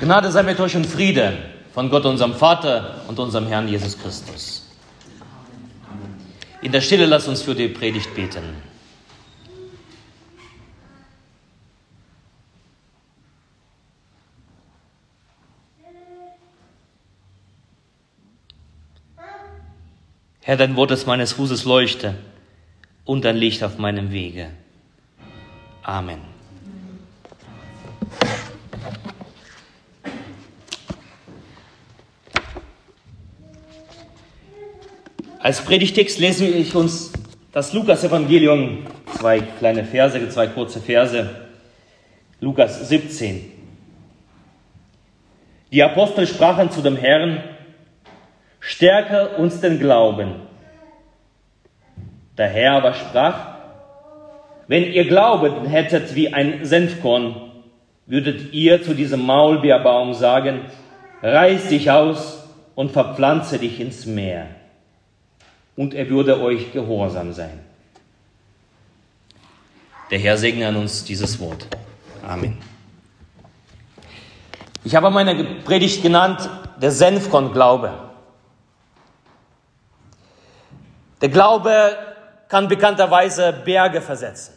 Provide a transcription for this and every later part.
Gnade sei mit euch und Friede von Gott, unserem Vater und unserem Herrn Jesus Christus. In der Stille lasst uns für die Predigt beten. Herr, dein Wort ist meines Fußes Leuchte und ein Licht auf meinem Wege. Amen. Als Predigtext lese ich uns das Lukas-Evangelium, zwei kleine Verse, zwei kurze Verse. Lukas 17. Die Apostel sprachen zu dem Herrn, stärke uns den Glauben. Der Herr aber sprach, wenn ihr Glauben hättet wie ein Senfkorn, würdet ihr zu diesem Maulbeerbaum sagen, reiß dich aus und verpflanze dich ins Meer und er würde euch gehorsam sein. Der Herr segne an uns dieses Wort. Amen. Ich habe meine Predigt genannt, der Senfkorn Glaube. Der Glaube kann bekannterweise Berge versetzen.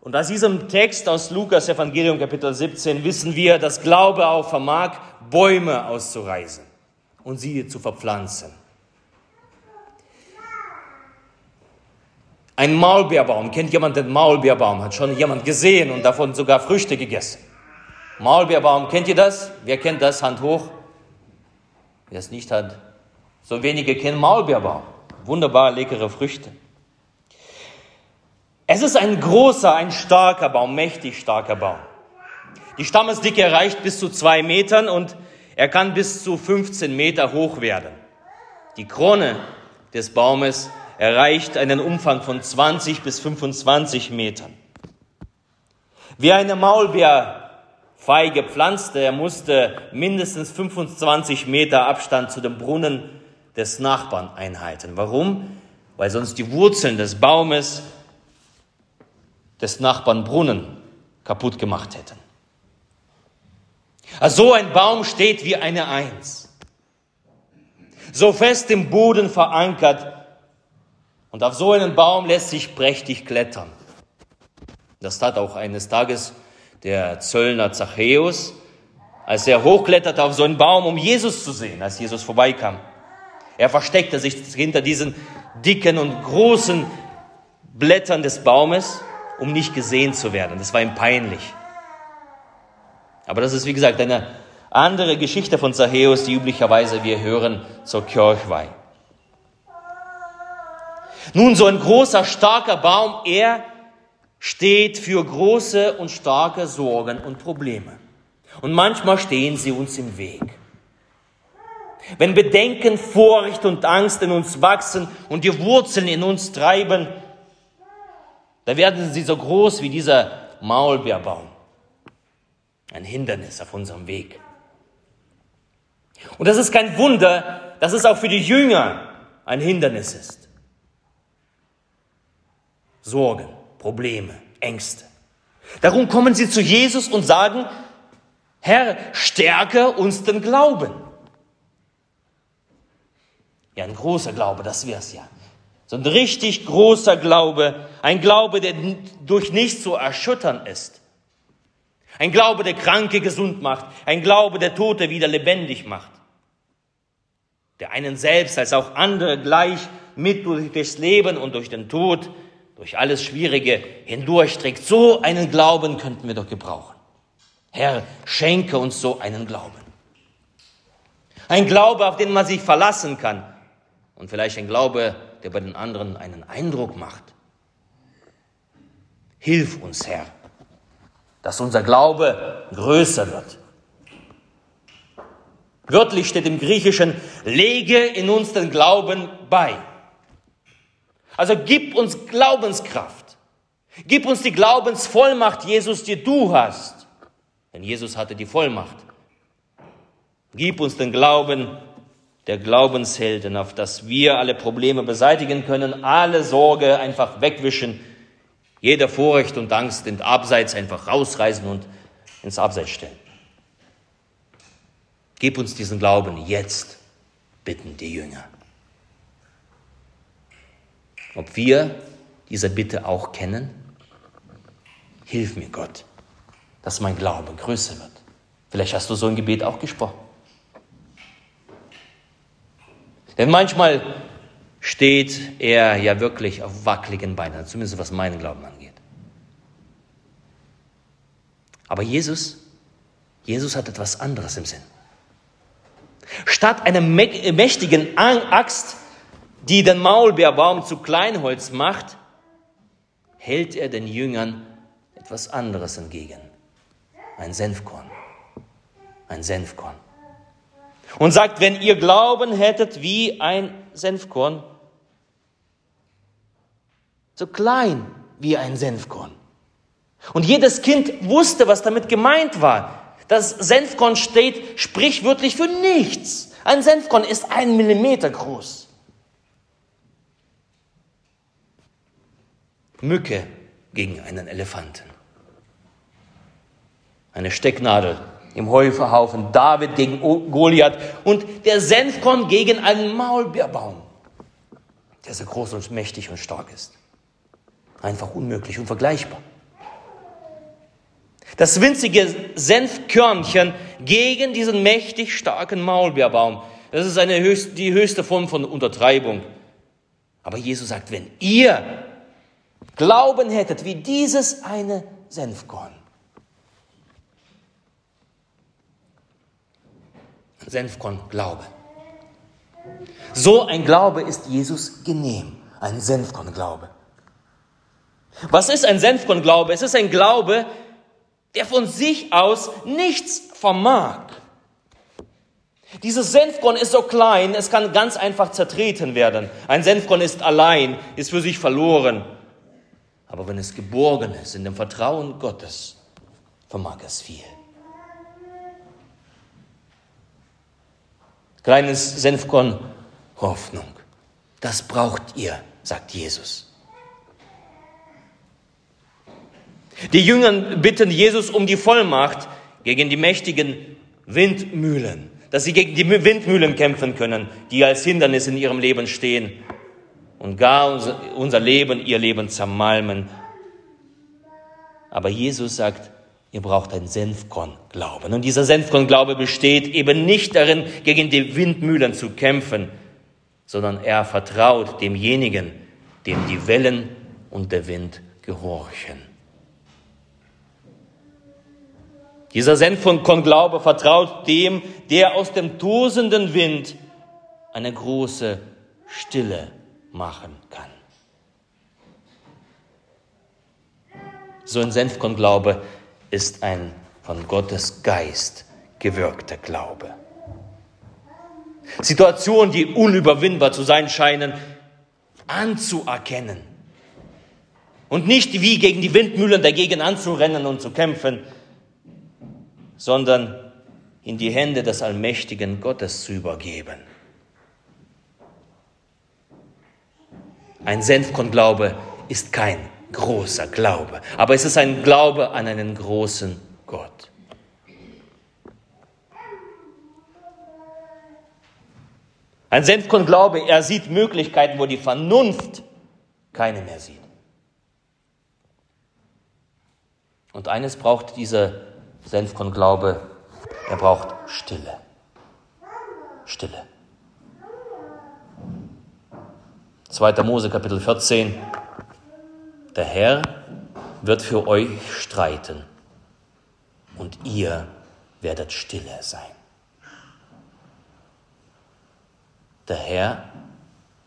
Und aus diesem Text aus Lukas Evangelium Kapitel 17 wissen wir, dass Glaube auch vermag, Bäume auszureißen und sie zu verpflanzen. Ein Maulbeerbaum, kennt jemand den Maulbeerbaum? Hat schon jemand gesehen und davon sogar Früchte gegessen? Maulbeerbaum, kennt ihr das? Wer kennt das? Hand hoch. Wer es nicht hat, so wenige kennen Maulbeerbaum. Wunderbar leckere Früchte. Es ist ein großer, ein starker Baum, mächtig starker Baum. Die Stammesdicke reicht bis zu zwei Metern und er kann bis zu 15 Meter hoch werden. Die Krone des Baumes erreicht einen Umfang von 20 bis 25 Metern. Wie eine Maulbeerfeige pflanzte, er musste mindestens 25 Meter Abstand zu dem Brunnen des Nachbarn einhalten. Warum? Weil sonst die Wurzeln des Baumes des Nachbarn Brunnen kaputt gemacht hätten. Also so ein Baum steht wie eine Eins. So fest im Boden verankert. Und auf so einen Baum lässt sich prächtig klettern. Das tat auch eines Tages der Zöllner Zachäus, als er hochkletterte auf so einen Baum, um Jesus zu sehen, als Jesus vorbeikam. Er versteckte sich hinter diesen dicken und großen Blättern des Baumes, um nicht gesehen zu werden. Das war ihm peinlich. Aber das ist, wie gesagt, eine andere Geschichte von Zachäus, die üblicherweise wir hören zur Kirchweih. Nun, so ein großer, starker Baum, er steht für große und starke Sorgen und Probleme. Und manchmal stehen sie uns im Weg. Wenn Bedenken, Furcht und Angst in uns wachsen und die Wurzeln in uns treiben, da werden sie so groß wie dieser Maulbeerbaum ein Hindernis auf unserem Weg. Und das ist kein Wunder, dass es auch für die Jünger ein Hindernis ist. Sorgen, Probleme, Ängste. Darum kommen sie zu Jesus und sagen, Herr, stärke uns den Glauben. Ja, ein großer Glaube, das wär's ja. So ein richtig großer Glaube, ein Glaube, der durch nichts zu erschüttern ist. Ein Glaube, der Kranke gesund macht. Ein Glaube, der Tote wieder lebendig macht. Der einen selbst als auch andere gleich mit durch das Leben und durch den Tod, durch alles Schwierige hindurchträgt. So einen Glauben könnten wir doch gebrauchen. Herr, schenke uns so einen Glauben. Ein Glaube, auf den man sich verlassen kann. Und vielleicht ein Glaube, der bei den anderen einen Eindruck macht. Hilf uns, Herr dass unser Glaube größer wird. Wörtlich steht im Griechischen, lege in uns den Glauben bei. Also gib uns Glaubenskraft. Gib uns die Glaubensvollmacht, Jesus, die du hast. Denn Jesus hatte die Vollmacht. Gib uns den Glauben der Glaubenshelden, auf dass wir alle Probleme beseitigen können, alle Sorge einfach wegwischen jeder Furcht und Angst sind abseits einfach rausreißen und ins Abseits stellen. Gib uns diesen Glauben jetzt, bitten die Jünger. Ob wir diese Bitte auch kennen? Hilf mir, Gott, dass mein Glaube größer wird. Vielleicht hast du so ein Gebet auch gesprochen. Denn manchmal steht er ja wirklich auf wackeligen Beinen, zumindest was meinen Glauben angeht. Aber Jesus, Jesus hat etwas anderes im Sinn. Statt einer mächtigen Axt, die den Maulbeerbaum zu Kleinholz macht, hält er den Jüngern etwas anderes entgegen. Ein Senfkorn. Ein Senfkorn. Und sagt, wenn ihr Glauben hättet wie ein Senfkorn, so klein wie ein Senfkorn. Und jedes Kind wusste, was damit gemeint war. Das Senfkorn steht sprichwörtlich für nichts. Ein Senfkorn ist ein Millimeter groß. Mücke gegen einen Elefanten. Eine Stecknadel im Heuverhaufen, David gegen Goliath und der Senfkorn gegen einen Maulbeerbaum, der so groß und mächtig und stark ist. Einfach unmöglich, unvergleichbar. Das winzige Senfkörnchen gegen diesen mächtig starken Maulbeerbaum. Das ist eine höchst, die höchste Form von Untertreibung. Aber Jesus sagt, wenn ihr Glauben hättet wie dieses eine Senfkorn. Senfkorn Glaube. So ein Glaube ist Jesus genehm, ein Senfkorn Glaube. Was ist ein Senfkorn-Glaube? Es ist ein Glaube, der von sich aus nichts vermag. Dieses Senfkorn ist so klein, es kann ganz einfach zertreten werden. Ein Senfkorn ist allein, ist für sich verloren. Aber wenn es geborgen ist in dem Vertrauen Gottes, vermag es viel. Kleines Senfkorn Hoffnung. Das braucht ihr, sagt Jesus. Die Jünger bitten Jesus um die Vollmacht gegen die mächtigen Windmühlen, dass sie gegen die Windmühlen kämpfen können, die als Hindernis in ihrem Leben stehen und gar unser Leben, ihr Leben zermalmen. Aber Jesus sagt, ihr braucht ein Senfkorn-Glauben. Und dieser Senfkorn-Glaube besteht eben nicht darin, gegen die Windmühlen zu kämpfen, sondern er vertraut demjenigen, dem die Wellen und der Wind gehorchen. Dieser Senfkorn-Glaube vertraut dem, der aus dem tosenden Wind eine große Stille machen kann. So ein Senfkorn-Glaube ist ein von Gottes Geist gewirkter Glaube. Situationen, die unüberwindbar zu sein scheinen, anzuerkennen und nicht wie gegen die Windmühlen dagegen anzurennen und zu kämpfen, sondern in die Hände des allmächtigen Gottes zu übergeben. Ein Senfkornglaube ist kein großer Glaube, aber es ist ein Glaube an einen großen Gott. Ein Senfkornglaube, er sieht Möglichkeiten, wo die Vernunft keine mehr sieht. Und eines braucht diese Senfkornglaube, er braucht Stille. Stille. 2. Mose Kapitel 14. Der Herr wird für euch streiten und ihr werdet stille sein. Der Herr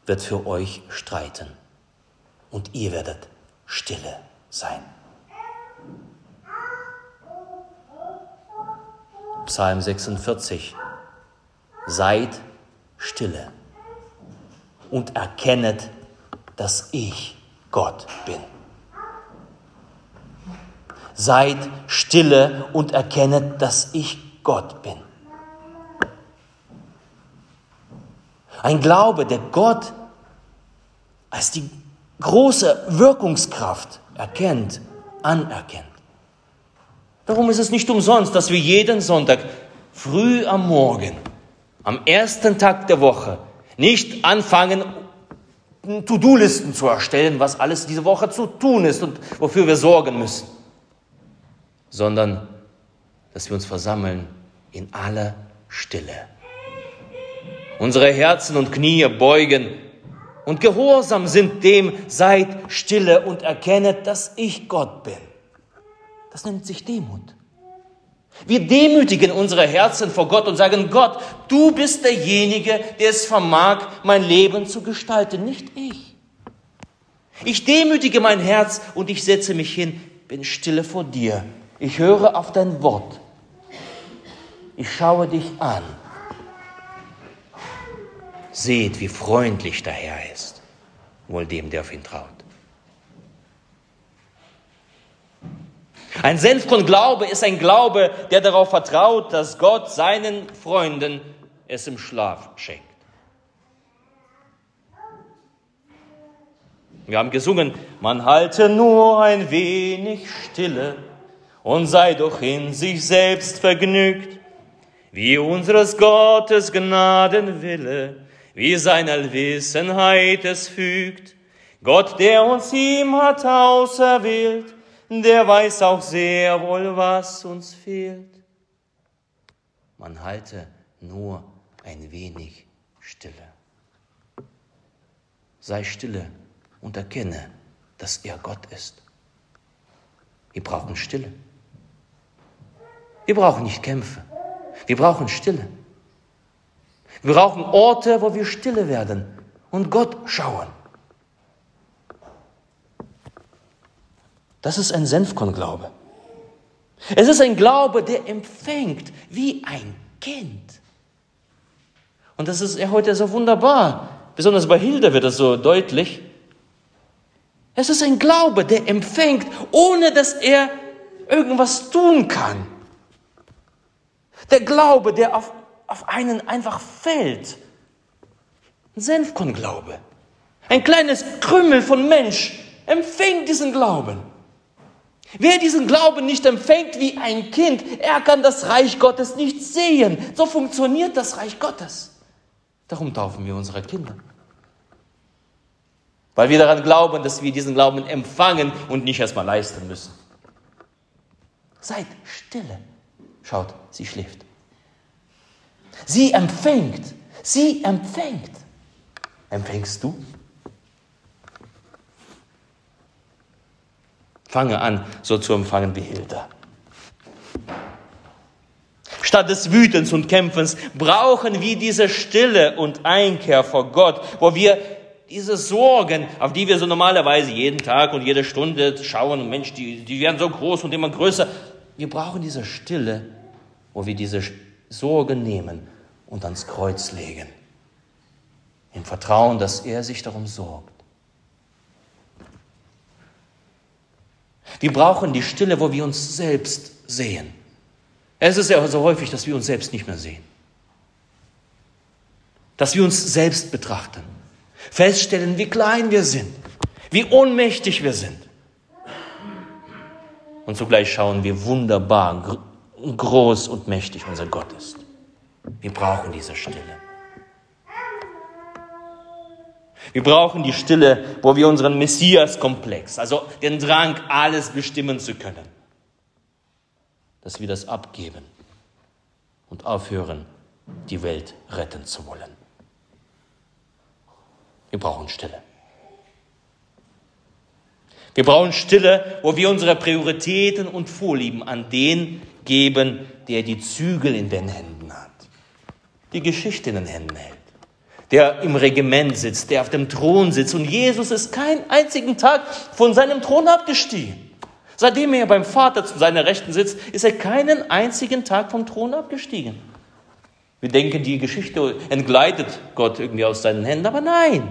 wird für euch streiten und ihr werdet stille sein. Psalm 46. Seid stille und erkennet, dass ich Gott bin. Seid stille und erkennet, dass ich Gott bin. Ein Glaube, der Gott als die große Wirkungskraft erkennt, anerkennt. Darum ist es nicht umsonst, dass wir jeden Sonntag früh am Morgen, am ersten Tag der Woche, nicht anfangen, To-Do-Listen zu erstellen, was alles diese Woche zu tun ist und wofür wir sorgen müssen, sondern dass wir uns versammeln in aller Stille. Unsere Herzen und Knie beugen und gehorsam sind dem, seid stille und erkennet, dass ich Gott bin. Das nennt sich Demut. Wir demütigen unsere Herzen vor Gott und sagen, Gott, du bist derjenige, der es vermag, mein Leben zu gestalten, nicht ich. Ich demütige mein Herz und ich setze mich hin, bin stille vor dir. Ich höre auf dein Wort. Ich schaue dich an. Seht, wie freundlich der Herr ist, wohl dem, der auf ihn traut. Ein Senfkorn-Glaube ist ein Glaube, der darauf vertraut, dass Gott seinen Freunden es im Schlaf schenkt. Wir haben gesungen, man halte nur ein wenig Stille und sei doch in sich selbst vergnügt, wie unseres Gottes Gnadenwille, wie seiner Wissenheit es fügt. Gott, der uns ihm hat auserwählt, der weiß auch sehr wohl, was uns fehlt. Man halte nur ein wenig Stille. Sei stille und erkenne, dass er Gott ist. Wir brauchen Stille. Wir brauchen nicht Kämpfe. Wir brauchen Stille. Wir brauchen Orte, wo wir stille werden und Gott schauen. Das ist ein Senfkornglaube. Es ist ein Glaube, der empfängt wie ein Kind. Und das ist heute so wunderbar. Besonders bei Hilda wird das so deutlich. Es ist ein Glaube, der empfängt, ohne dass er irgendwas tun kann. Der Glaube, der auf, auf einen einfach fällt. Ein Senfkornglaube. Ein kleines Krümmel von Mensch empfängt diesen Glauben. Wer diesen Glauben nicht empfängt wie ein Kind, er kann das Reich Gottes nicht sehen. So funktioniert das Reich Gottes. Darum taufen wir unsere Kinder. Weil wir daran glauben, dass wir diesen Glauben empfangen und nicht erstmal leisten müssen. Seid stille. Schaut, sie schläft. Sie empfängt. Sie empfängt. Empfängst du? Fange an, so zu empfangen wie Hilda. Statt des Wütens und Kämpfens brauchen wir diese Stille und Einkehr vor Gott, wo wir diese Sorgen, auf die wir so normalerweise jeden Tag und jede Stunde schauen, und Mensch, die, die werden so groß und immer größer. Wir brauchen diese Stille, wo wir diese Sorgen nehmen und ans Kreuz legen. Im Vertrauen, dass er sich darum sorgt. Wir brauchen die Stille, wo wir uns selbst sehen. Es ist ja so häufig, dass wir uns selbst nicht mehr sehen. Dass wir uns selbst betrachten. Feststellen, wie klein wir sind. Wie ohnmächtig wir sind. Und zugleich schauen, wie wunderbar, groß und mächtig unser Gott ist. Wir brauchen diese Stille. Wir brauchen die Stille, wo wir unseren Messias-Komplex, also den Drang, alles bestimmen zu können, dass wir das abgeben und aufhören, die Welt retten zu wollen. Wir brauchen Stille. Wir brauchen Stille, wo wir unsere Prioritäten und Vorlieben an den geben, der die Zügel in den Händen hat, die Geschichte in den Händen hält der im Regiment sitzt, der auf dem Thron sitzt. Und Jesus ist keinen einzigen Tag von seinem Thron abgestiegen. Seitdem er beim Vater zu seiner Rechten sitzt, ist er keinen einzigen Tag vom Thron abgestiegen. Wir denken, die Geschichte entgleitet Gott irgendwie aus seinen Händen, aber nein.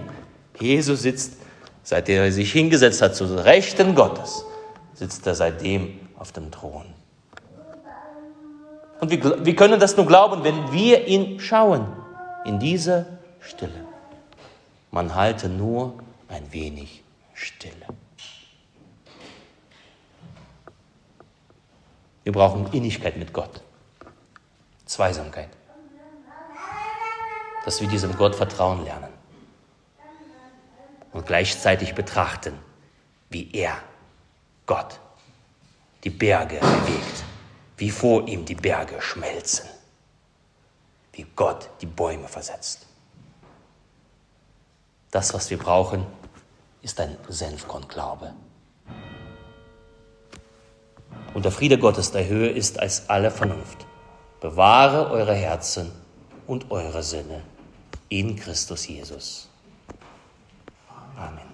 Jesus sitzt, seit er sich hingesetzt hat zu Rechten Gottes, sitzt er seitdem auf dem Thron. Und wir, wir können das nur glauben, wenn wir ihn schauen in dieser Stille. Man halte nur ein wenig Stille. Wir brauchen Innigkeit mit Gott. Zweisamkeit. Dass wir diesem Gott vertrauen lernen. Und gleichzeitig betrachten, wie er, Gott, die Berge bewegt, wie vor ihm die Berge schmelzen, wie Gott die Bäume versetzt. Das, was wir brauchen, ist ein Senfkornglaube. Und der Friede Gottes der Höhe ist als alle Vernunft. Bewahre eure Herzen und eure Sinne in Christus Jesus. Amén.